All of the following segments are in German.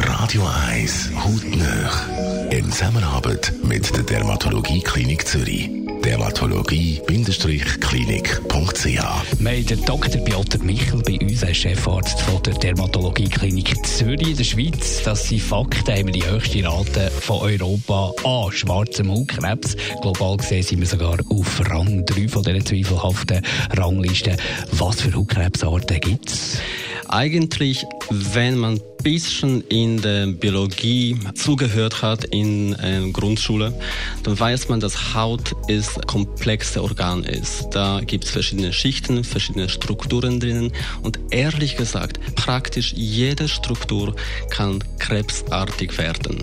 Radio 1 Hautnöch. In Zusammenarbeit mit der Dermatologie Klinik Zürich. Dermatologie-klinik.ch Wir haben Dr. Piotr Michel bei uns, als Chefarzt von der Dermatologie Klinik Zürich in der Schweiz. Das sind Fakten, haben wir die höchste Rate von Europa an schwarzem Hautkrebs. Global gesehen sind wir sogar auf Rang 3 von dieser zweifelhaften Rangliste. Was für Hautkrebsarten gibt es? Eigentlich, wenn man bisschen in der Biologie zugehört hat in äh, Grundschule, dann weiß man, dass Haut ist komplexe Organ ist. Da gibt es verschiedene Schichten, verschiedene Strukturen drinnen und ehrlich gesagt, praktisch jede Struktur kann krebsartig werden.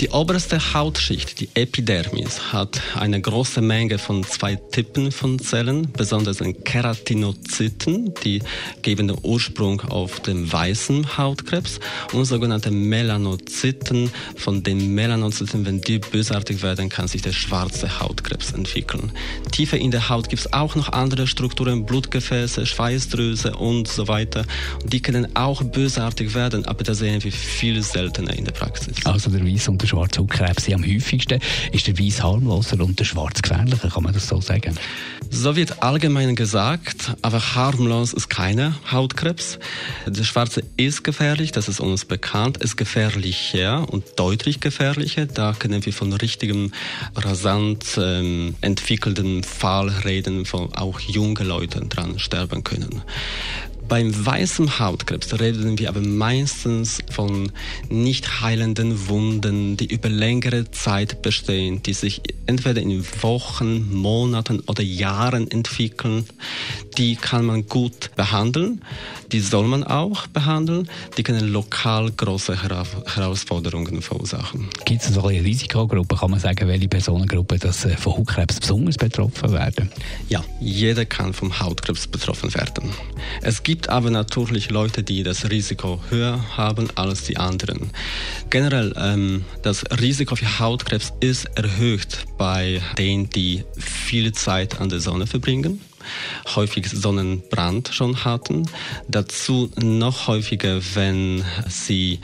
Die oberste Hautschicht, die Epidermis, hat eine große Menge von zwei Typen von Zellen, besonders den Keratinozyten, die geben den Ursprung auf den weißen Hautkrebs und sogenannte Melanozyten. Von den Melanozyten, wenn die bösartig werden, kann sich der schwarze Hautkrebs entwickeln. Tiefer in der Haut gibt es auch noch andere Strukturen, Blutgefäße, Schweißdrüse und so weiter. Die können auch bösartig werden, aber das sehen wir viel seltener in der Praxis. Also der Weiss und der schwarze Hautkrebs sind am häufigsten. Ist der Weiss harmloser und der schwarz gefährlicher, kann man das so sagen? So wird allgemein gesagt, aber harmlos ist keine Hautkrebs. Der schwarze ist gefährlich, das ist uns bekannt, ist gefährlicher und deutlich gefährlicher. Da können wir von richtigem, rasant ähm, entwickelten Fall reden, wo auch junge Leute dran sterben können. Beim weißen Hautkrebs reden wir aber meistens von nicht heilenden Wunden, die über längere Zeit bestehen, die sich entweder in Wochen, Monaten oder Jahren entwickeln. Die kann man gut behandeln, die soll man auch behandeln. Die können lokal große Herausforderungen verursachen. Gibt es so eine Risikogruppe, kann man sagen, welche Personengruppen das äh, von Hautkrebs besonders betroffen werden? Ja, jeder kann vom Hautkrebs betroffen werden. Es gibt gibt aber natürlich Leute, die das Risiko höher haben als die anderen. Generell, ähm, das Risiko für Hautkrebs ist erhöht bei denen, die viel Zeit an der Sonne verbringen häufig Sonnenbrand schon hatten. Dazu noch häufiger, wenn sie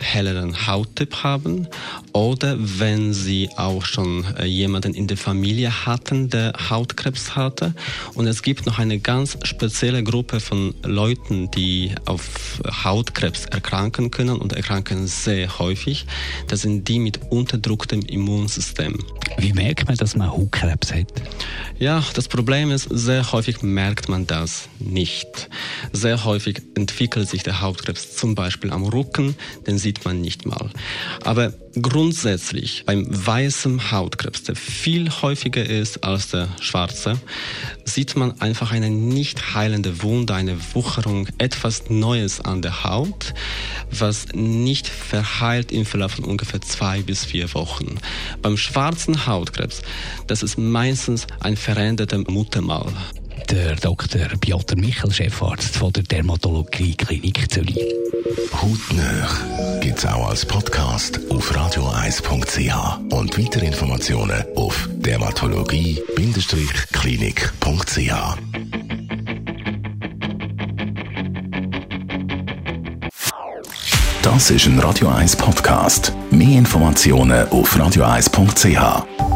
helleren Hauttyp haben oder wenn sie auch schon äh, jemanden in der Familie hatten, der Hautkrebs hatte. Und es gibt noch eine ganz spezielle Gruppe von Leuten, die auf Hautkrebs erkranken können und erkranken sehr häufig. Das sind die mit unterdrücktem Immunsystem. Wie merkt man, dass man Hautkrebs hat? Ja, das Problem ist, sehr häufig merkt man das nicht. Sehr häufig entwickelt sich der Hautkrebs zum Beispiel am Rücken, den sieht man nicht mal. Aber grundsätzlich beim weißen Hautkrebs, der viel häufiger ist als der schwarze, sieht man einfach eine nicht heilende Wunde, eine Wucherung, etwas Neues an der Haut, was nicht verheilt im Verlauf von ungefähr zwei bis vier Wochen. Beim schwarzen Hautkrebs, das ist meistens ein veränderter Muttermal der Dr. Piotr Michel, Chefarzt von der Dermatologie Klinik Zürich. Hautnöch gibt es auch als Podcast auf radioeis.ch und weitere Informationen auf dermatologie-klinik.ch. Das ist ein Radio 1 Podcast. Mehr Informationen auf radioeis.ch.